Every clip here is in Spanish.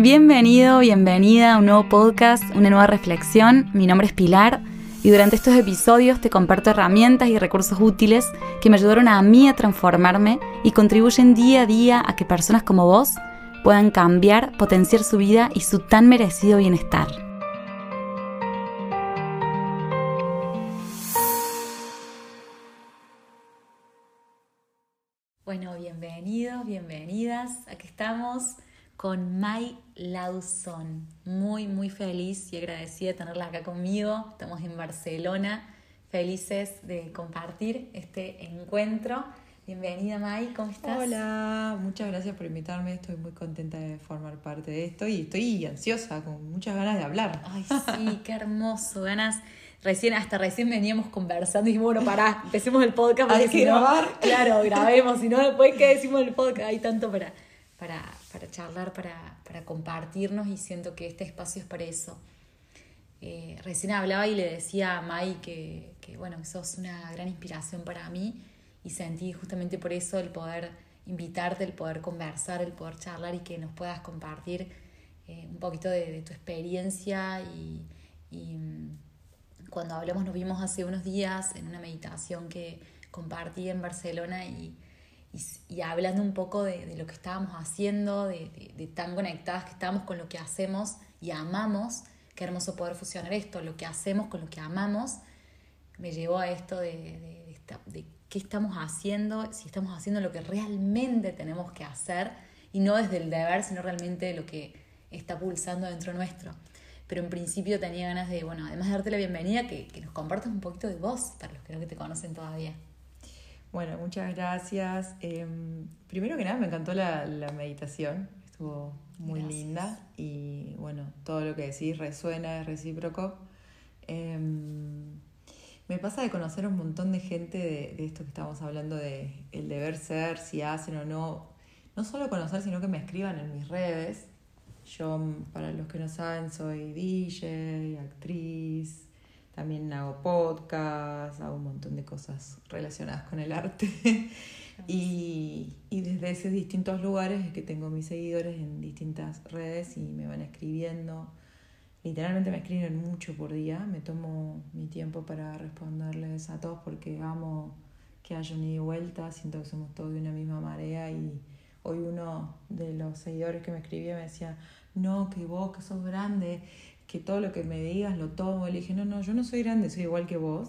Bienvenido, bienvenida a un nuevo podcast, una nueva reflexión. Mi nombre es Pilar y durante estos episodios te comparto herramientas y recursos útiles que me ayudaron a mí a transformarme y contribuyen día a día a que personas como vos puedan cambiar, potenciar su vida y su tan merecido bienestar. Bueno, bienvenidos, bienvenidas. Aquí estamos con Mai Lawson. Muy, muy feliz y agradecida de tenerla acá conmigo. Estamos en Barcelona, felices de compartir este encuentro. Bienvenida Mai, ¿cómo estás? Hola, muchas gracias por invitarme. Estoy muy contenta de formar parte de esto y estoy ansiosa, con muchas ganas de hablar. Ay, sí, qué hermoso, ganas. Recién, hasta recién veníamos conversando y dijimos, bueno, pará, empecemos el podcast. Hay que grabar. Claro, grabemos, si no, después, ¿qué decimos el podcast? Hay tanto para, para, para charlar, para, para, compartirnos y siento que este espacio es para eso. Eh, recién hablaba y le decía a Mai que, que, bueno, que sos una gran inspiración para mí y sentí justamente por eso el poder invitarte, el poder conversar, el poder charlar y que nos puedas compartir eh, un poquito de, de, tu experiencia y, y mm, cuando hablamos nos vimos hace unos días en una meditación que compartí en Barcelona y y, hablando un poco de, lo que estábamos haciendo, de, tan conectadas que estamos con lo que hacemos y amamos, qué hermoso poder fusionar esto, lo que hacemos con lo que amamos, me llevó a esto de, esta, qué estamos haciendo, si estamos haciendo lo que realmente tenemos que hacer y no desde el deber, sino realmente lo que está pulsando dentro nuestro. Pero en principio tenía ganas de, bueno, además de darte la bienvenida, que, que nos compartas un poquito de vos, para los que no te conocen todavía. Bueno, muchas gracias. Eh, primero que nada, me encantó la, la meditación, estuvo muy gracias. linda y bueno, todo lo que decís resuena, es recíproco. Eh, me pasa de conocer un montón de gente de, de, esto que estamos hablando de el deber ser, si hacen o no. No solo conocer, sino que me escriban en mis redes. Yo, para los que no saben, soy DJ, actriz, también hago podcast, hago un montón de cosas relacionadas con el arte. y, y, desde esos distintos lugares es que tengo mis seguidores en distintas redes y me van escribiendo. Literalmente me escriben mucho por día. Me tomo mi tiempo para responderles a todos porque amo que haya un ida y vuelta. Siento que somos todos de una misma marea y hoy uno de los seguidores que me escribía me decía, no, que vos, que sos grande, que todo lo que me digas lo tomo. Le dije, no, no, yo no soy grande, soy igual que vos.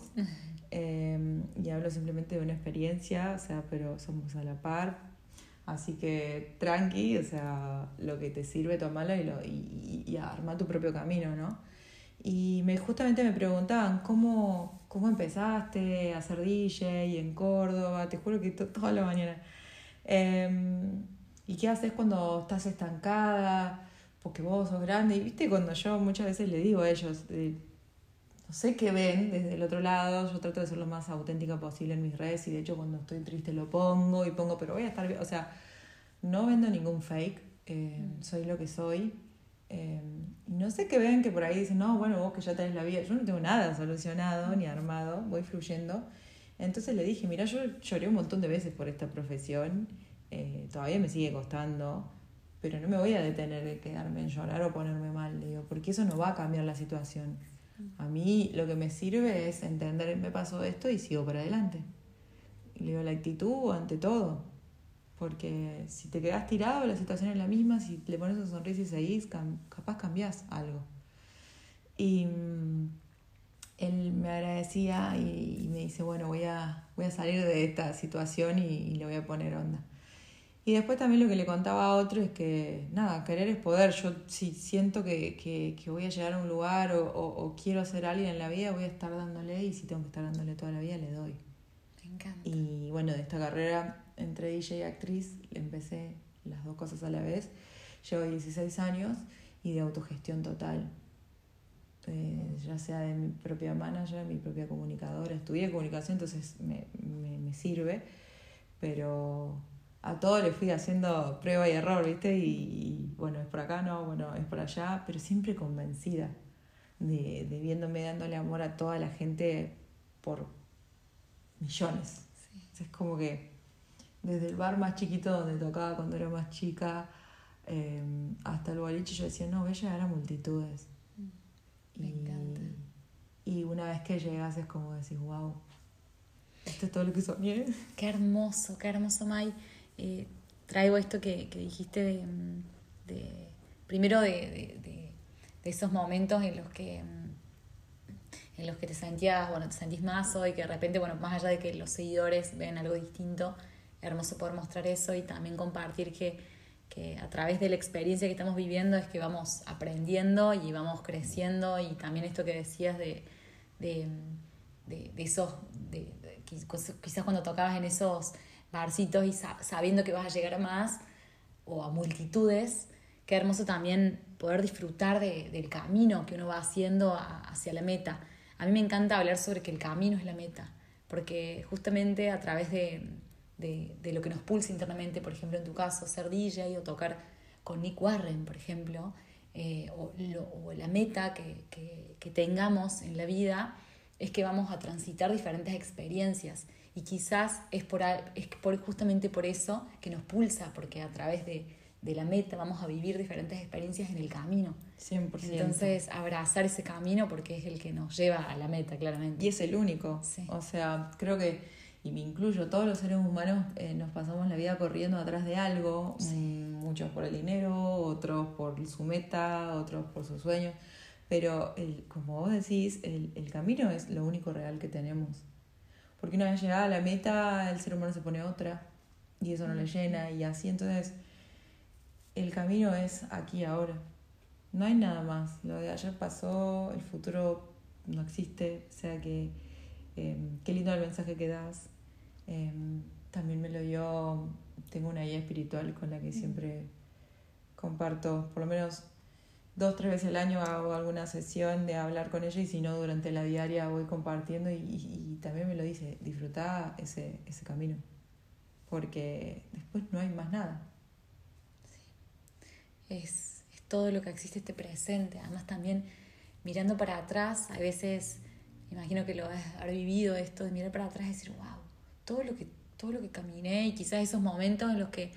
Eh, y hablo simplemente de una experiencia, o sea, pero somos a la par. Así que tranqui, o sea, lo que te sirve, tomalo y, lo, y, y, y arma tu propio camino, ¿no? Y me, justamente me preguntaban, ¿cómo, ¿cómo empezaste a ser DJ en Córdoba? Te juro que toda la mañana. Eh, ¿Y qué haces cuando estás estancada? Porque vos sos grande. Y viste, cuando yo muchas veces le digo a ellos, eh, no sé qué ven desde el otro lado, yo trato de ser lo más auténtica posible en mis redes y de hecho cuando estoy triste lo pongo y pongo, pero voy a estar bien. O sea, no vendo ningún fake, eh, mm. soy lo que soy. Eh, no sé qué ven que por ahí dicen, no, bueno, vos que ya tenés la vida. Yo no tengo nada solucionado ni armado, voy fluyendo. Entonces le dije, mira, yo lloré un montón de veces por esta profesión, todavía me sigue costando pero no me voy a detener de quedarme en llorar o ponerme mal, digo, porque eso no va a cambiar la situación. A mí lo que me sirve es entender, me pasó esto y sigo para adelante. Le digo, la actitud ante todo, porque si te quedas tirado, la situación es la misma, si le pones una sonrisa y seguís, capaz cambias algo. Y mm, él me agradecía y, me dice, bueno, voy a, voy a salir de esta situación y, y le voy a poner onda. Y después también lo que le contaba a otro es que, nada, querer es poder. Yo si siento que, que, que voy a llegar a un lugar o, o, o, quiero ser alguien en la vida, voy a estar dándole y si tengo que estar dándole toda la vida, le doy. Me encanta. Y bueno, de esta carrera entre DJ y actriz, empecé las dos cosas a la vez. Llevo 16 años y de autogestión total. Eh, ya sea de mi propia manager, mi propia comunicadora. Estudié comunicación, entonces me, me, me sirve, pero a todo le fui haciendo prueba y error, ¿viste? Y, y, bueno, es por acá, no, bueno, es por allá, pero siempre convencida de, de viéndome dándole amor a toda la gente por millones. Sí. Es como que desde el bar más chiquito donde tocaba cuando era más chica, em, hasta el boliche yo decía, no, voy a llegar a multitudes. Me y, encanta. Y una vez que llegas es como decís, wow, esto es todo lo que soñé. Qué hermoso, qué hermoso, Mai. Eh, traigo esto que, dijiste de, mm, primero de, esos momentos en los que mm, en los que te sentías, bueno, te sentís más hoy, que de repente, bueno, más allá de que los seguidores ven algo distinto, hermoso poder mostrar eso y también compartir que, que a través de la experiencia que estamos viviendo es que vamos aprendiendo y vamos creciendo y también esto que decías de, de, de- de esos, de, de- quiz- quizás cuando tocabas en esos barcitos y sa- sabiendo que vas a llegar a más o a multitudes, qué hermoso también poder disfrutar de- del camino que uno va haciendo hacia la meta. A mí me encanta hablar sobre que el camino es la meta, porque justamente a través de, de- de lo que nos pulsa internamente, por ejemplo, en tu caso, ser DJ o tocar con Nick Warren, por ejemplo, eh, o, o la meta que, que- que tengamos en la vida, es que vamos a transitar diferentes experiencias. Y quizás es, por, es por, justamente por eso que nos pulsa, porque a través de, de la meta vamos a vivir diferentes experiencias en el camino. 100%. Entonces, abrazar ese camino porque es el que nos lleva a la meta, claramente. Y es el único. Sí. O sea, creo que, y me incluyo, todos los seres humanos eh, nos pasamos la vida corriendo atrás de algo, mm, muchos por el dinero, otros por su meta, otros por sus sueños, pero el, como vos decís, el, el camino es lo único real que tenemos. Porque una vez llegada a la meta, el ser humano se pone otra y eso no le llena y así, entonces el camino es aquí ahora. No hay nada más. Lo de ayer pasó, el futuro no existe. O sea que eh, qué lindo el mensaje que das. Eh, también me lo dio, tengo una guía espiritual con la que siempre comparto, por lo menos dos, tres veces al año hago alguna sesión de hablar con ella y si no durante la diaria voy compartiendo y, también me lo dice, disfruta ese, ese camino, porque después no hay más nada. es, es todo lo que existe este presente. Además también mirando para atrás, a veces, imagino que lo has haber vivido esto, de mirar para atrás y decir, wow, todo lo que, todo lo que caminé y quizás esos momentos en los que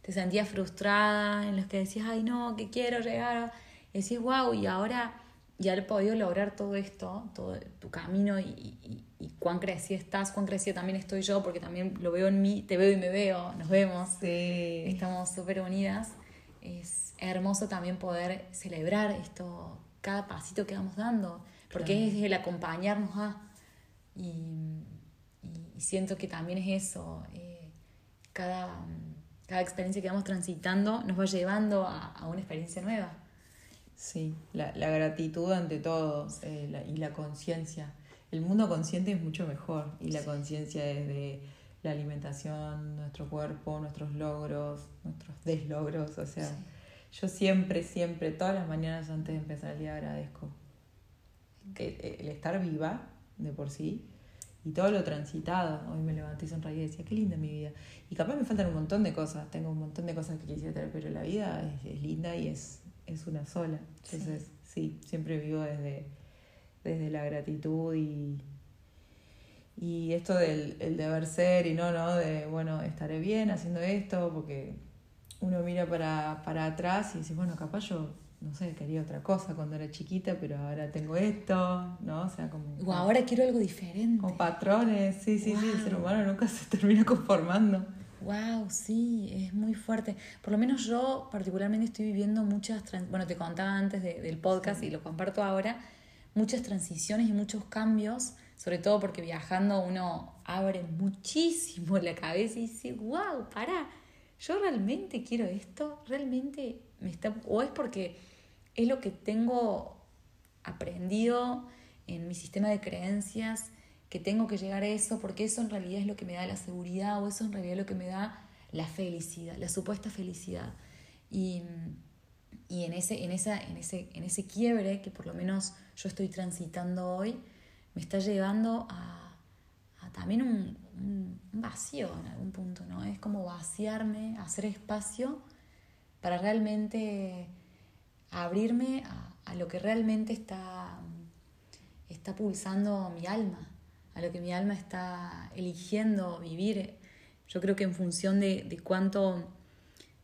te sentías frustrada, en los que decías, ay no, que quiero llegar, decís, wow, y ahora ya he podido lograr todo esto, todo tu camino y, y, y cuán crecido estás, cuán crecido también estoy yo, porque también lo veo en mí, te veo y me veo, nos vemos Sí. estamos súper unidas. Es hermoso también poder celebrar esto, cada pasito que vamos dando, porque Claro. es el acompañarnos a. Y, y siento que también es eso, eh, cada, cada experiencia que vamos transitando nos va llevando a, a una experiencia nueva. Sí, la, la gratitud ante todo eh, la- y la conciencia. El mundo consciente es mucho mejor y la conciencia es de la alimentación, nuestro cuerpo, nuestros logros, nuestros deslogros. O sea, yo siempre, siempre, todas las mañanas antes de empezar el día agradezco el, el estar viva de por sí y todo lo transitado. Hoy me levanté y sonreí y decía, qué linda mi vida. Y capaz me faltan un montón de cosas, tengo un montón de cosas que quisiera tener, pero la vida es, es linda y es, es una sola. Entonces, sí, siempre vivo desde, desde la gratitud y, y esto del el deber ser y no, no, de, bueno, estaré bien haciendo esto, porque uno mira para, para atrás y dice, bueno, capaz yo, no sé, quería otra cosa cuando era chiquita, pero ahora tengo esto, ¿no? O sea, como... O ahora quiero algo diferente. Con patrones, sí, sí, sí, el ser humano nunca se termina conformando. Wow, sí, es muy fuerte. Por lo menos yo particularmente estoy viviendo muchas, bueno, te contaba antes de- del podcast y lo comparto ahora, muchas transiciones y muchos cambios, sobre todo porque viajando uno abre muchísimo la cabeza y dice, wow, pará, yo realmente quiero esto, realmente me está, o es porque es lo que tengo aprendido en mi sistema de creencias, que tengo que llegar a eso, porque eso en realidad es lo que me da la seguridad o eso en realidad es lo que me da la felicidad, la supuesta felicidad. Y, y en, ese, en, esa, en, ese, en ese quiebre que por lo menos yo estoy transitando hoy, me está llevando a, a también un, un- vacío en algún punto, ¿no? Es como vaciarme, hacer espacio para realmente abrirme a, a lo que realmente está, está pulsando mi alma, a lo que mi alma está eligiendo vivir. Yo creo que en función de, de cuánto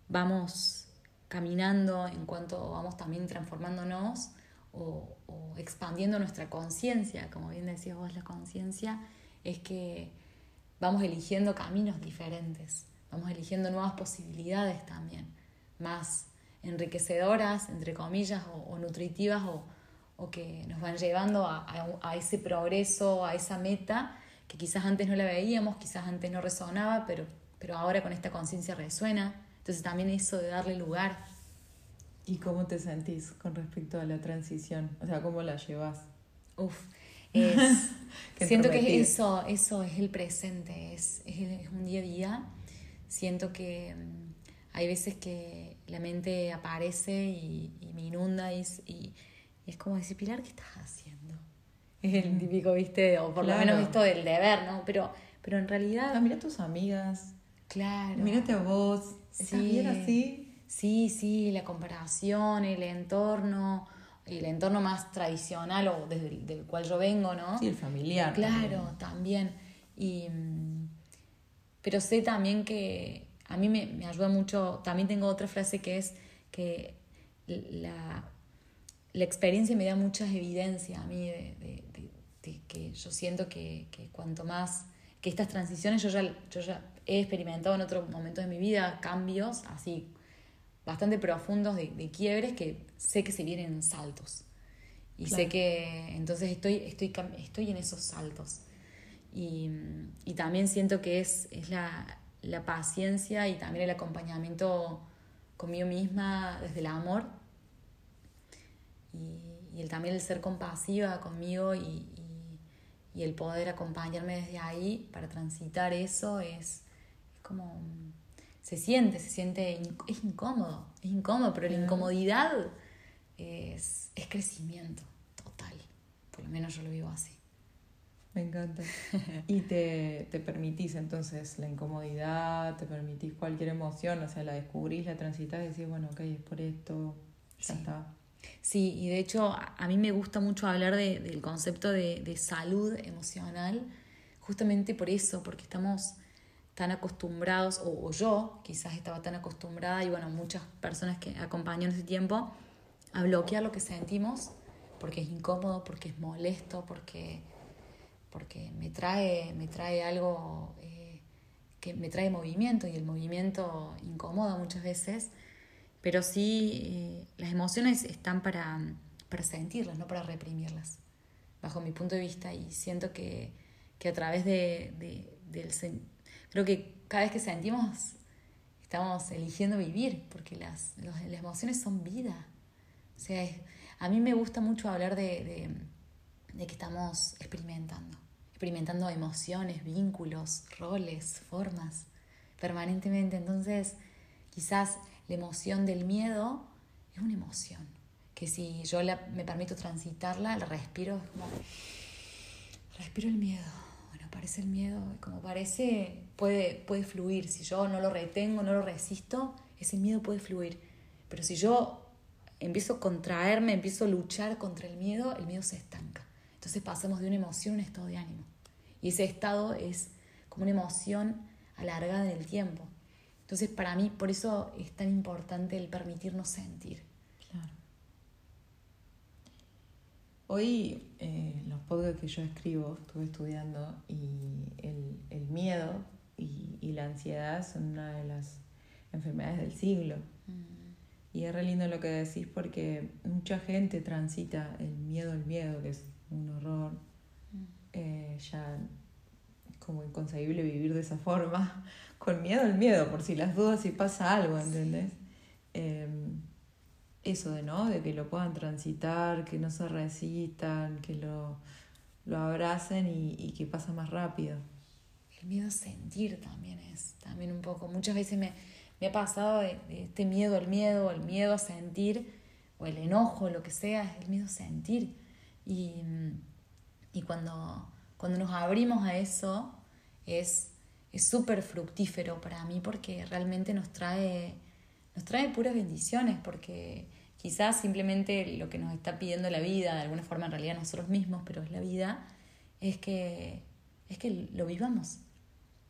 vamos caminando, en cuanto vamos también transformándonos o, o expandiendo nuestra conciencia, como bien decías vos, la conciencia, es que vamos eligiendo caminos diferentes, vamos eligiendo nuevas posibilidades también, más enriquecedoras, entre comillas, o, nutritivas, o, o, que nos van llevando a, a, ese progreso, a esa meta que quizás antes no la veíamos, quizás antes no resonaba, pero, pero ahora con esta conciencia resuena. Entonces también eso de darle lugar. ¿Y cómo te sentís con respecto a la transición? O sea, ¿cómo la llevas? Uf, es, siento que eso, eso es el presente, es, es, un día a día. Siento que mm, hay veces que la mente aparece y, me inunda y, y, es como decir, Pilar, ¿qué estás haciendo? Es el típico, viste, o por lo menos esto del deber, ¿no? Pero, pero en realidad... Ah, mira a tus amigas. Claro. Mírate a vos. ¿Estás bien así? Sí, sí, la comparación, el entorno, el entorno más tradicional o desde el del cual yo vengo, ¿no? Sí, el familiar. Claro, también. Y, mm, pero sé también que a mí me, me, ayuda mucho, también tengo otra frase que es que la, la experiencia me da muchas evidencias a mí de, de, que yo siento que, que, cuanto más, que estas transiciones yo ya, yo ya he experimentado en otros momentos de mi vida, cambios así bastante profundos de, de quiebres que sé que se vienen saltos. Y sé que entonces estoy, estoy, estoy en esos saltos. Y, y también siento que es, es la, la, paciencia y también el acompañamiento conmigo misma desde el amor. Y, y el, también el ser compasiva conmigo y, y, el poder acompañarme desde ahí para transitar eso es, es como se siente, se siente, es incómodo, es incómodo, pero la incomodidad es, es crecimiento total, por lo menos yo lo vivo así. Me encanta. y te, te, permitís entonces la incomodidad, te permitís cualquier emoción, o sea, la descubrís, la transitas y decís, bueno, ok, es por esto, ya está. Sí, y de hecho a mí me gusta mucho hablar de, del concepto de, de, salud emocional, justamente por eso, porque estamos tan acostumbrados, o, yo quizás estaba tan acostumbrada, y bueno, muchas personas que acompañan ese tiempo, a bloquear lo que sentimos, porque es incómodo, porque es molesto, porque, porque me, trae, me trae algo eh, que me trae movimiento, y el movimiento incomoda muchas veces, pero sí eh, las emociones están para, para sentirlas, no para reprimirlas, bajo mi punto de vista, y siento que, que a través de, de, del Creo que cada vez que sentimos, estamos eligiendo vivir, porque las, las emociones son vida. O sea, a mí me gusta mucho hablar de, de, que estamos experimentando, experimentando emociones, vínculos, roles, formas, permanentemente. Entonces, quizás la emoción del miedo es una emoción, que si yo me permito transitarla, la respiro, es como, respiro el miedo aparece el miedo, como parece, puede, puede fluir. Si yo no lo retengo, no lo resisto, ese miedo puede fluir. Pero si yo empiezo a contraerme, empiezo a luchar contra el miedo, el miedo se estanca. Entonces pasamos de una emoción a un estado de ánimo. Y ese estado es como una emoción alargada en el tiempo. Entonces para mí, por eso es tan importante el permitirnos sentir. Hoy eh, los podcasts que yo escribo, estuve estudiando y el, el miedo y, y, la ansiedad son una de las enfermedades del siglo. Mm. Y es re lindo lo que decís porque mucha gente transita el miedo al miedo, que es un horror. Mm. Eh, ya como inconcebible vivir de esa forma, con miedo al miedo, por si las dudas si pasa algo, ¿entendés? Eh, eso de, ¿no? De que lo puedan transitar, que no se resistan, que lo, lo abracen y, y, que pasa más rápido. El miedo a sentir también es, también un poco. Muchas veces me, me ha pasado de, este miedo al miedo, el miedo a sentir, o el enojo, lo que sea, el miedo a sentir. Y, y cuando, cuando nos abrimos a eso, es súper fructífero para mí porque realmente nos trae nos trae puras bendiciones porque quizás simplemente lo que nos está pidiendo la vida, de alguna forma en realidad nosotros mismos, pero es la vida, es que, es que lo vivamos.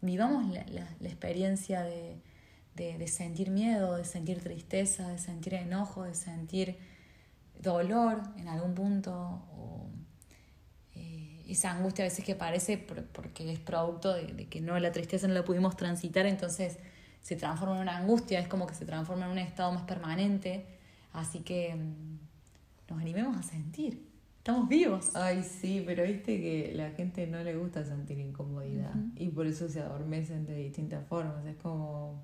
Vivamos la, la, experiencia de, de, sentir miedo, de sentir tristeza, de sentir enojo, de sentir dolor en algún punto, esa angustia a veces que aparece porque es producto de, que no la tristeza no la pudimos transitar, entonces se transforma en una angustia, es como que se transforma en un estado más permanente, así que mm, nos animemos a sentir. Estamos vivos. Ay, sí, pero viste que la gente no le gusta sentir incomodidad y por eso se adormecen de distintas formas. Es como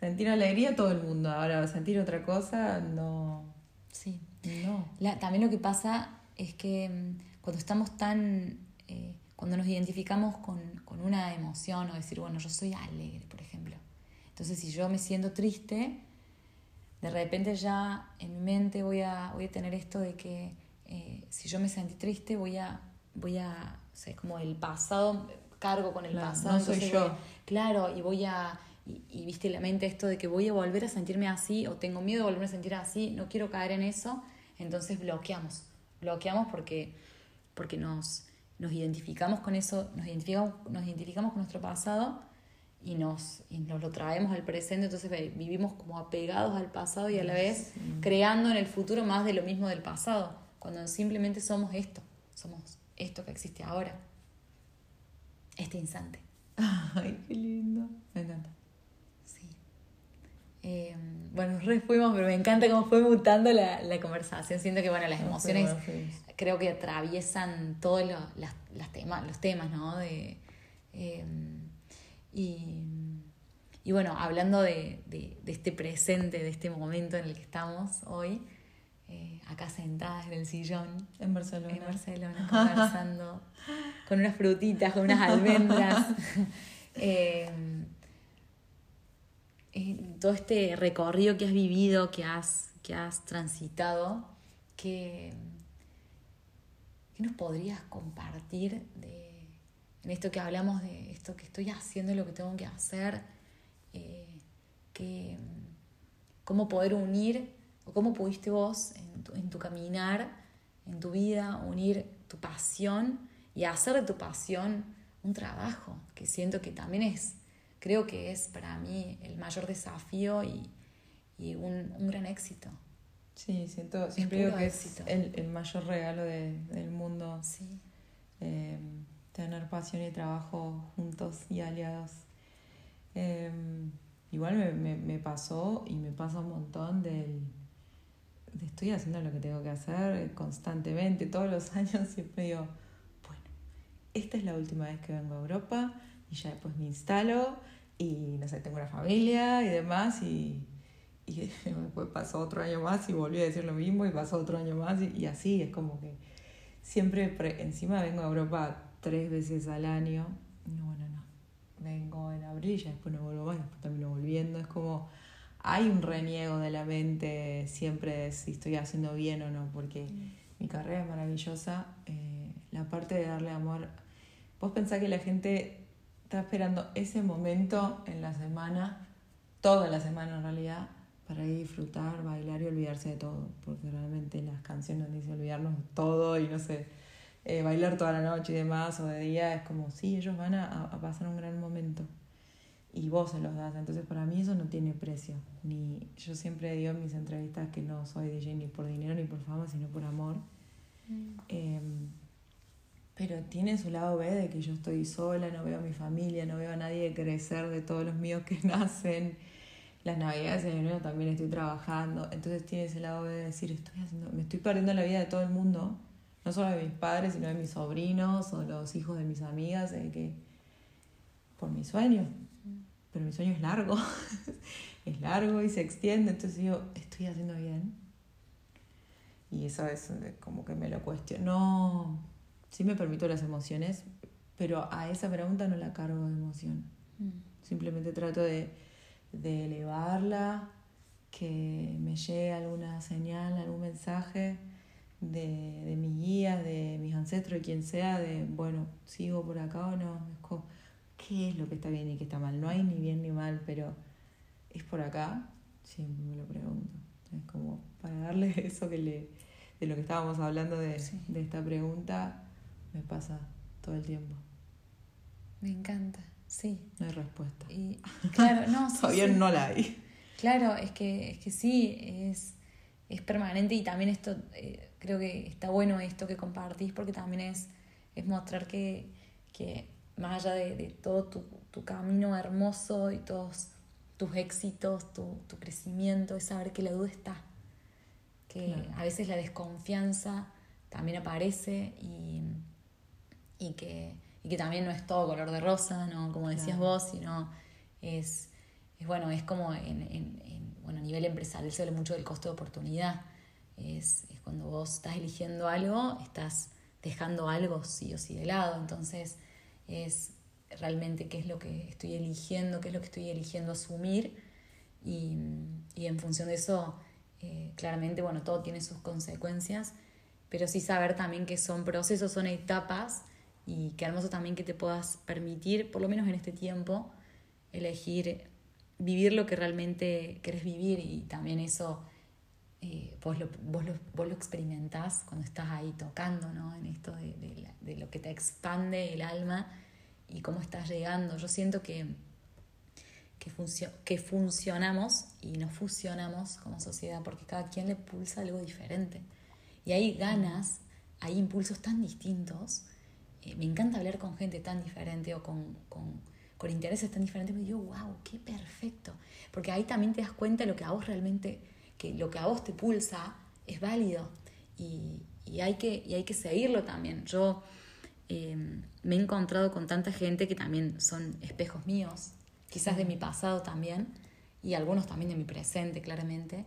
sentir alegría todo el mundo. Ahora, sentir otra cosa, no. Sí. No. también lo que pasa es que mm, cuando estamos tan. Eh, cuando nos identificamos con, con una emoción o decir, bueno, yo soy alegre, por ejemplo. Entonces, si yo me siento triste, de repente ya en mi mente voy a, voy a tener esto de que eh, si yo me sentí triste, voy a, voy a, o sea, es como el pasado, cargo con el pasado. No soy yo. claro, y voy a, y, viste la mente esto de que voy a volver a sentirme así o tengo miedo de volver a sentir así, no quiero caer en eso, entonces bloqueamos, bloqueamos porque, porque nos, nos identificamos con eso, nos identificamos, nos identificamos con nuestro pasado y nos, y nos lo traemos al presente, entonces vivimos como apegados al pasado y a la vez creando en el futuro más de lo mismo del pasado cuando simplemente somos esto, somos esto que existe ahora, este instante. Ay, qué lindo, me encanta. Eh, bueno, re fuimos, pero me encanta cómo fue mutando la, la conversación. Siento que, bueno, las emociones creo que atraviesan todos los, las, temas, los temas, ¿no? De, eh, y, y, bueno, hablando de, de, de, este presente, de este momento en el que estamos hoy, eh, acá sentadas en el sillón. En Barcelona. En Barcelona, conversando con unas frutitas, con unas almendras. Todo este recorrido que has vivido, que has, que has transitado, que, nos podrías compartir de, en esto que hablamos de esto que estoy haciendo, lo que tengo que hacer, eh, cómo poder unir o cómo pudiste vos en tu, caminar, en tu vida, unir tu pasión y hacer de tu pasión un trabajo, que siento que también es, creo que es para mí el mayor desafío y, un, gran éxito. Sí, siento, siempre digo que es el, mayor regalo del mundo. Sí. Eh, tener pasión y trabajo juntos y aliados. Eh, igual me, me, pasó y me pasa un montón del estoy haciendo lo que tengo que hacer constantemente, todos los años siempre digo, bueno, esta es la última vez que vengo a Europa y ya después me instalo y no sé, tengo una familia y demás y, y después pasó otro año más y volví a decir lo mismo y pasó otro año más y, así, es como que siempre encima vengo a Europa tres veces al año, no, bueno, no, vengo en abril y ya después no vuelvo más, después termino volviendo, es como hay un reniego de la mente siempre de si estoy haciendo bien o no, porque mm. mi carrera es maravillosa. Eh, la parte de darle amor. Vos pensás que la gente está esperando ese momento en la semana, toda la semana en realidad, para ir a disfrutar, bailar y olvidarse de todo, porque realmente las canciones dicen olvidarnos de todo y no sé, eh, bailar toda la noche y demás o de día, es como, sí, ellos van a, a pasar un gran momento y vos se los das. Entonces para mí eso no tiene precio. Ni, yo siempre digo en mis entrevistas que no soy DJ ni por dinero ni por fama, sino por amor. Mm. Em, pero tiene su lado B de que yo estoy sola, no veo a mi familia, no veo a nadie crecer de todos los míos que nacen. Las navidades en enero también estoy trabajando. Entonces tiene ese lado B de decir, estoy me estoy perdiendo la vida de todo el mundo. No solo de mis padres, sino de mis sobrinos o los hijos de mis amigas, de que por mi sueño pero mi sueño es largo, es largo y se extiende, entonces digo, ¿estoy haciendo bien? Y eso es como que me lo cuestiono. No, sí me permito las emociones, pero a esa pregunta no la cargo de emoción. Mm. Simplemente trato de, de elevarla, que me llegue alguna señal, algún mensaje de, de mi guía, de mis ancestros, de quien sea, de, bueno, sigo por acá o no. Es como, qué es lo que está bien y qué está mal. No hay ni bien ni mal, pero ¿es por acá? Siempre me lo pregunto. Es como para darle eso que le, de lo que estábamos hablando de, esta pregunta, me pasa todo el tiempo. Me encanta. Sí. No hay respuesta. Y, claro, no, sí, Todavía sí. no la hay. Claro, es que, es que sí, es, es permanente y también esto, eh, creo que está bueno esto que compartís porque también es, es mostrar que, que más allá de, de todo tu, tu camino hermoso y todos tus éxitos, tu, tu crecimiento, es saber que la duda está, que Claro. a veces la desconfianza también aparece y, y, que, y que también no es todo color de rosa, ¿no? como decías Claro. vos, sino es, es bueno, es como en, en- en- bueno, a nivel empresarial se habla mucho del costo de oportunidad. Es, es cuando vos estás eligiendo algo, estás dejando algo sí o sí de lado. Entonces, es realmente qué es lo que estoy eligiendo, qué es lo que estoy eligiendo asumir. Y, y en función de eso, eh, claramente, bueno, todo tiene sus consecuencias, pero sí saber también que son procesos, son etapas y qué hermoso también que te puedas permitir, por lo menos en este tiempo, elegir vivir lo que realmente querés vivir y también eso eh, vos, lo, vos, lo, vos lo experimentás cuando estás ahí tocando, ¿no? En esto de, de, lo que te expande el alma y cómo estás llegando. Yo siento que, que, funcio- que funcionamos y no fusionamos como sociedad porque cada quien le pulsa algo diferente. Y hay ganas, hay impulsos tan distintos. Eh, me encanta hablar con gente tan diferente o con, con, con intereses tan diferentes. Me digo, wow, qué perfecto. Porque ahí también te das cuenta de lo que a vos realmente, que lo que a vos te pulsa es válido. Y, y hay, que, y hay que seguirlo también. Yo eh, me he encontrado con tanta gente que también son espejos míos, quizás de mi pasado también, y algunos también de mi presente, claramente,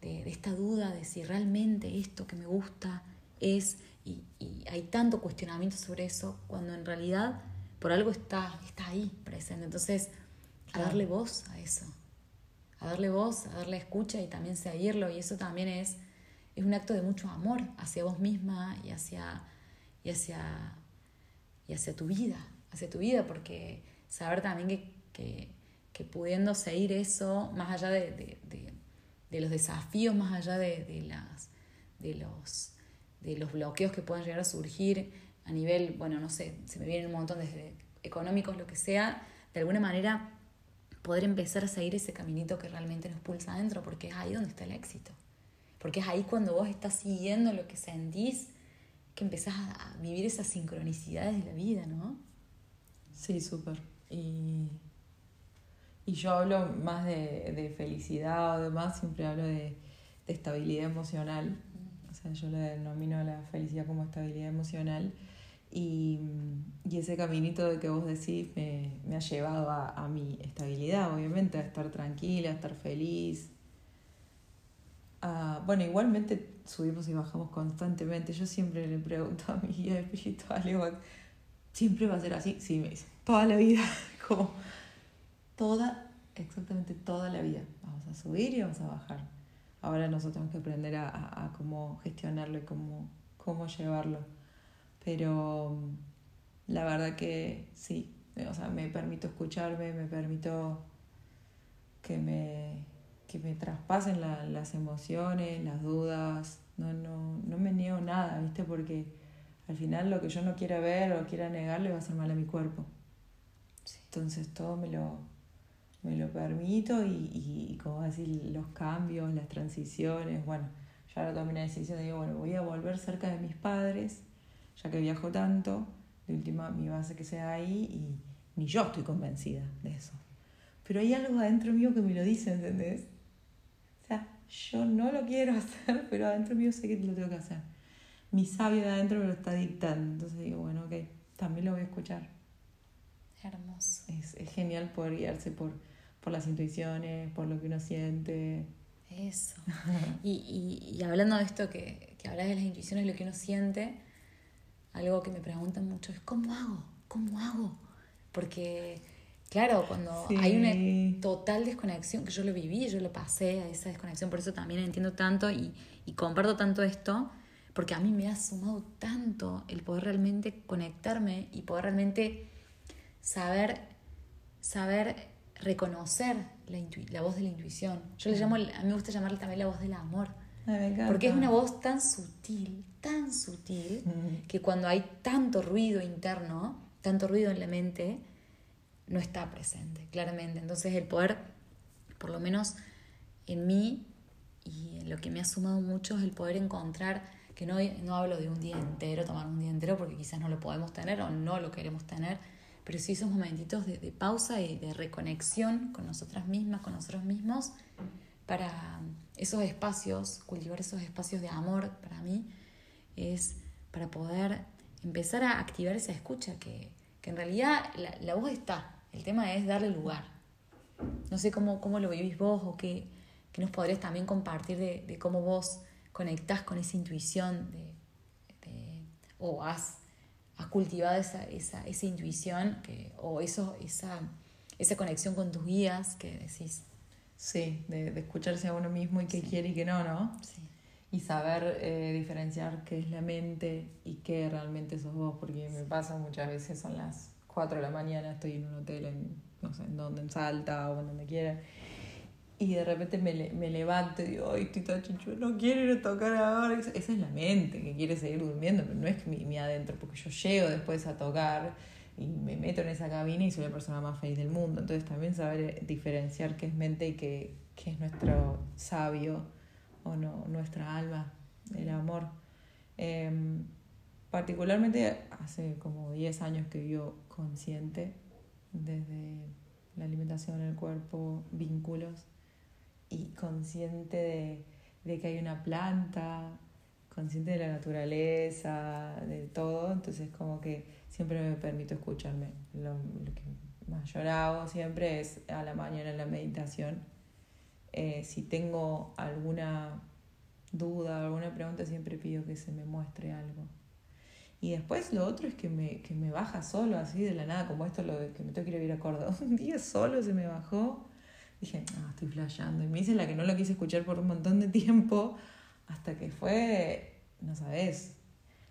de esta duda de si realmente esto que me gusta es, y, y hay tanto cuestionamiento sobre eso, cuando en realidad por algo está, está ahí presente. Entonces, a darle voz a eso, a darle voz, a darle escucha y también seguirlo, y eso también es, es un acto de mucho amor hacia vos misma y hacia, y hacia, y hacia tu vida, hacia tu vida, porque saber también que, que, que pudiendo seguir eso, más allá de, de, de- de los desafíos, más allá de, de las, de, los, de los bloqueos que puedan llegar a surgir a nivel, bueno, no sé, se me vienen un montón desde económicos, lo que sea, de alguna manera poder empezar a seguir ese caminito que realmente nos pulsa adentro, porque es ahí donde está el éxito. Porque es ahí cuando vos estás siguiendo lo que sentís, que empezás a vivir esas sincronicidades de la vida, ¿no? Sí, súper. Y, y yo hablo más de, de felicidad o demás, siempre hablo de, de estabilidad emocional. Sea, yo le denomino la felicidad como estabilidad emocional. Y, y ese caminito de que vos decís me, me ha llevado a, a mi estabilidad, obviamente, a estar tranquila, a estar feliz. A- bueno, igualmente subimos y bajamos constantemente. Yo siempre le pregunto a mi guía espiritual, ¿siempre va a ser así? Sí, me dice, toda la vida. Como toda, exactamente toda la vida. Vamos a subir y vamos a bajar. Ahora nosotros tenemos que aprender a, a- a cómo gestionarlo y cómo, cómo llevarlo. Pero la verdad que sí, o sea, me permito escucharme, me permito que me, que me traspasen la- las emociones, las dudas. No, no, no me niego nada, ¿viste? Porque al final lo que yo no quiera ver o quiera negar le va a hacer mal a mi cuerpo. Sí. Entonces todo me lo, me lo permito y, y, y como decir, los cambios, las transiciones, bueno, yo ahora tomé una decisión de digo, bueno, voy a volver cerca de mis padres, ya que viajo tanto, de última mi base que sea ahí y ni yo estoy convencida de eso. Pero hay algo adentro mío que me lo dice, ¿entendés? O sea, yo no lo quiero hacer, pero adentro mío sé que lo tengo que hacer. Mi sabio de adentro me lo está dictando, entonces digo, bueno, ok, también lo voy a escuchar. Hermoso. Es, es genial poder guiarse por, por las intuiciones, por lo que uno siente. Eso. Y, y, y hablando de esto que, que hablas de las intuiciones, lo que uno siente, algo que me preguntan mucho es ¿cómo hago? ¿Cómo hago? Porque, claro, cuando Sí. hay una total desconexión, que yo lo viví, yo lo pasé a esa desconexión, por eso también entiendo tanto y, y comparto tanto esto, porque a mí me ha sumado tanto el poder realmente conectarme y poder realmente saber, saber reconocer la, la voz de la intuición. Yo le llamo, a mí me gusta llamarle también la voz del amor, Ay, porque es una voz tan sutil, tan sutil, Mm. que cuando hay tanto ruido interno, tanto ruido en la mente, no está presente, claramente. Entonces el poder, por lo menos en mí, y lo que me ha sumado mucho es el poder encontrar, que no, no hablo de un día entero, tomar un día entero, porque quizás no lo podemos tener o no lo queremos tener, pero sí esos momentitos de, pausa y de reconexión con nosotras mismas, con nosotros mismos, para esos espacios, cultivar esos espacios de amor para mí, es para poder empezar a activar esa escucha, que, que en realidad la, la, voz está, el tema es darle lugar. No sé cómo, cómo lo vivís vos o qué, qué nos podrías también compartir de, de, cómo vos conectás con esa intuición de, de, o has, has cultivado esa, esa, esa intuición que, o eso, esa, esa conexión con tus guías que decís. Sí, de, de escucharse a uno mismo y qué sí. quiere y qué no, ¿no? Sí y saber eh, diferenciar qué es la mente y qué realmente sos vos, porque me pasa muchas veces, son las 4 de la mañana, estoy en un hotel en, no sé, en donde, en Salta o en donde quiera, y de repente me, me levanto y digo, ay, estoy tan chucho, no quiero ir a tocar ahora. Esa es la mente que quiere seguir durmiendo, pero no es que mi, mi adentro, porque yo llego después a tocar y me meto en esa cabina y soy la persona más feliz del mundo. Entonces también saber diferenciar qué es mente y qué, qué es nuestro sabio o no, nuestra alma, el amor. Eh, particularmente hace como 10 años que vivo consciente desde la alimentación, el cuerpo, vínculos y consciente de, de, que hay una planta, consciente de la naturaleza, de todo, entonces como que siempre me permito escucharme. Lo, lo que mayor hago siempre es a la mañana en la meditación eh, si tengo alguna duda, alguna pregunta, siempre pido que se me muestre algo. Y después lo otro es que me, que me baja solo, así de la nada, como esto lo de que me tengo que ir a Córdoba. Un día solo se me bajó. Dije, ah, estoy flasheando. Y me hice la que no lo quise escuchar por un montón de tiempo, hasta que fue, no sabes,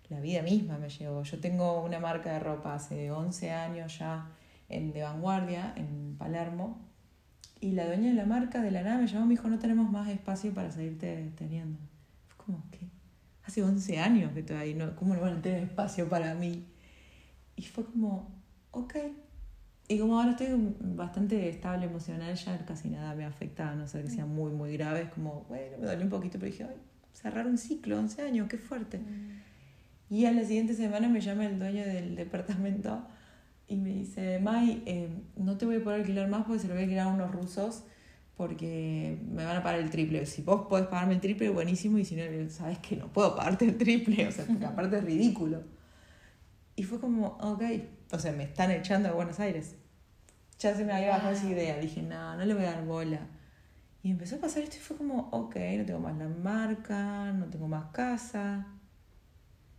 la vida misma me llegó. Yo tengo una marca de ropa hace 11 años ya en, de vanguardia, en Palermo, y la dueña de la marca de la nada me llamó y me dijo, no tenemos más espacio para seguirte teniendo. Fue como, ¿qué? Hace 11 años que estoy ahí, ¿no? ¿cómo no van a tener espacio para mí? Y fue como, ok. Y como ahora estoy bastante estable emocional, ya casi nada me afecta, a no ser que sea muy, muy grave. Es como, bueno, me dolió un poquito, pero dije, ay, cerrar un ciclo, 11 años, qué fuerte. Mm. Y a la siguiente semana me llama el dueño del departamento y me dice, Mai, eh, no te voy a poder alquilar más porque se lo voy a alquilar a unos rusos porque me van a pagar el triple. Si vos podés pagarme el triple, buenísimo, y si no, sabes que no puedo pagarte el triple, o sea, porque aparte es ridículo. Y fue como, ok, o sea, me están echando de Buenos Aires. Ya se me había bajado esa idea, dije, no, no le voy a dar bola. Y empezó a pasar esto y fue como, ok, no tengo más la marca, no tengo más casa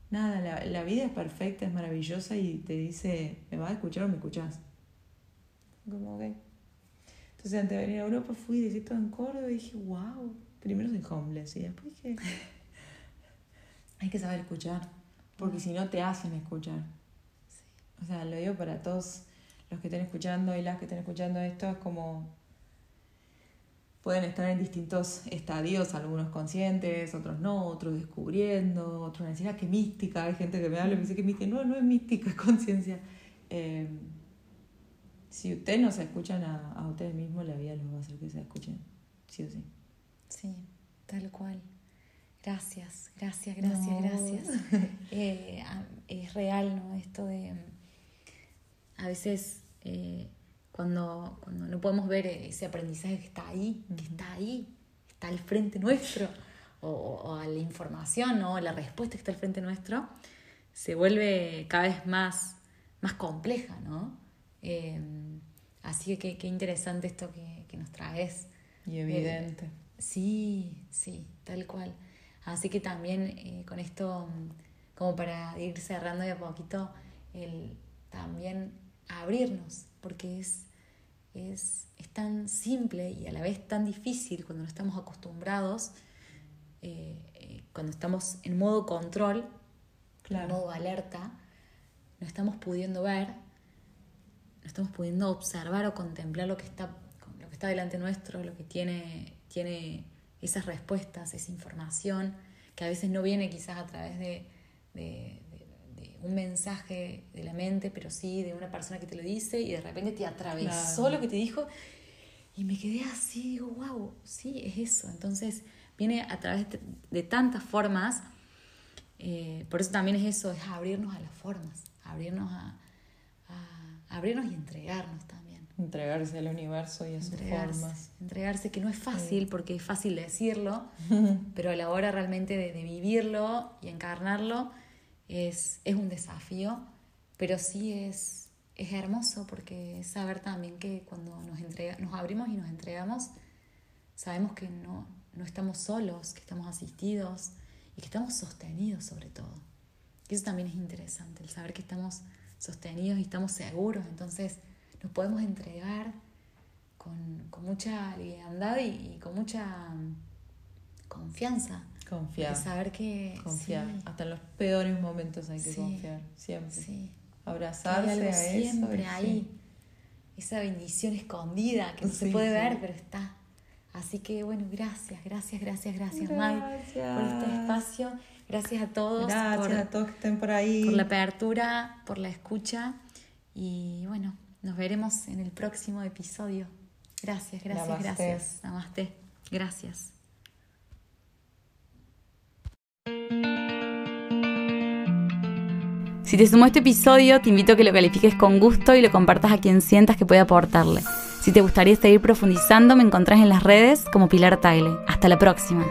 nada, la, la, vida es perfecta, es maravillosa y te dice, ¿me vas a escuchar o me escuchás? Como, ok. Entonces, antes de venir a Europa fui todo en Córdoba y dije, wow, primero soy homeless y después dije, hay que saber escuchar, porque si no te hacen escuchar. Sí. O sea, lo digo para todos los que estén escuchando y las que estén escuchando esto, es como pueden estar en distintos estadios, algunos conscientes, otros no, otros descubriendo, otros me decían, ah, qué mística, hay gente que me habla y me dice que mística, no, no es mística, es conciencia. Eh, si ustedes no se escuchan a, a, ustedes mismos, la vida los va a hacer que se escuchen, sí o sí. Sí, tal cual. Gracias, gracias, gracias, no. gracias. Eh, es real, ¿no? Esto de a veces... Eh, cuando, cuando no podemos ver ese aprendizaje que está ahí, que está ahí, está al frente nuestro, o, o a la información o la respuesta que está al frente nuestro, se vuelve cada vez más, más compleja, ¿no? Eh, así que qué interesante esto que, que, nos traes. Y evidente. Sí, sí, tal cual. Así que también eh, con esto, como para ir cerrando de a poquito, el también abrirnos, porque es, es, es, tan simple y a la vez tan difícil cuando no estamos acostumbrados, eh, eh, cuando estamos en modo control, claro. en modo alerta, no estamos pudiendo ver, no estamos pudiendo observar o contemplar lo que está, lo que está delante nuestro, lo que tiene, tiene esas respuestas, esa información, que a veces no viene quizás a través de, de, de, de un mensaje de la mente, pero sí de una persona que te lo dice y de repente te atravesó lo que te dijo y me quedé así, digo, wow, sí, es eso. Entonces viene a través de, tantas formas, eh, por eso también es eso, es abrirnos a las formas, abrirnos a, abrirnos y entregarnos también. Entregarse al universo y a sus formas. Entregarse, que no es fácil, porque es fácil decirlo, pero a la hora realmente de, vivirlo y encarnarlo es, es un desafío, pero sí es, es hermoso porque saber también que cuando nos, entrega, nos abrimos y nos entregamos, sabemos que no, no estamos solos, que estamos asistidos y que estamos sostenidos sobre todo. Y eso también es interesante, el saber que estamos sostenidos y estamos seguros, entonces nos podemos entregar con, con mucha liviandad y, con mucha mm, confianza. Confiar. saber que... Confiar. Hasta en los peores momentos hay que confiar, siempre. Sí abrazarse a eso. Siempre ahí. Esa bendición escondida que no se puede ver, pero está. Así que bueno, gracias, gracias, gracias, gracias, May, por este espacio. Gracias a todos. Gracias a todos que estén por ahí. Por la apertura, por la escucha. Y bueno, nos veremos en el próximo episodio. Gracias, gracias, gracias. Namaste. Gracias. Si te sumó este episodio, te invito a que lo califiques con gusto y lo compartas a quien sientas que puede aportarle. Si te gustaría seguir profundizando, me encontrás en las redes como Pilar Tagle. Hasta la próxima.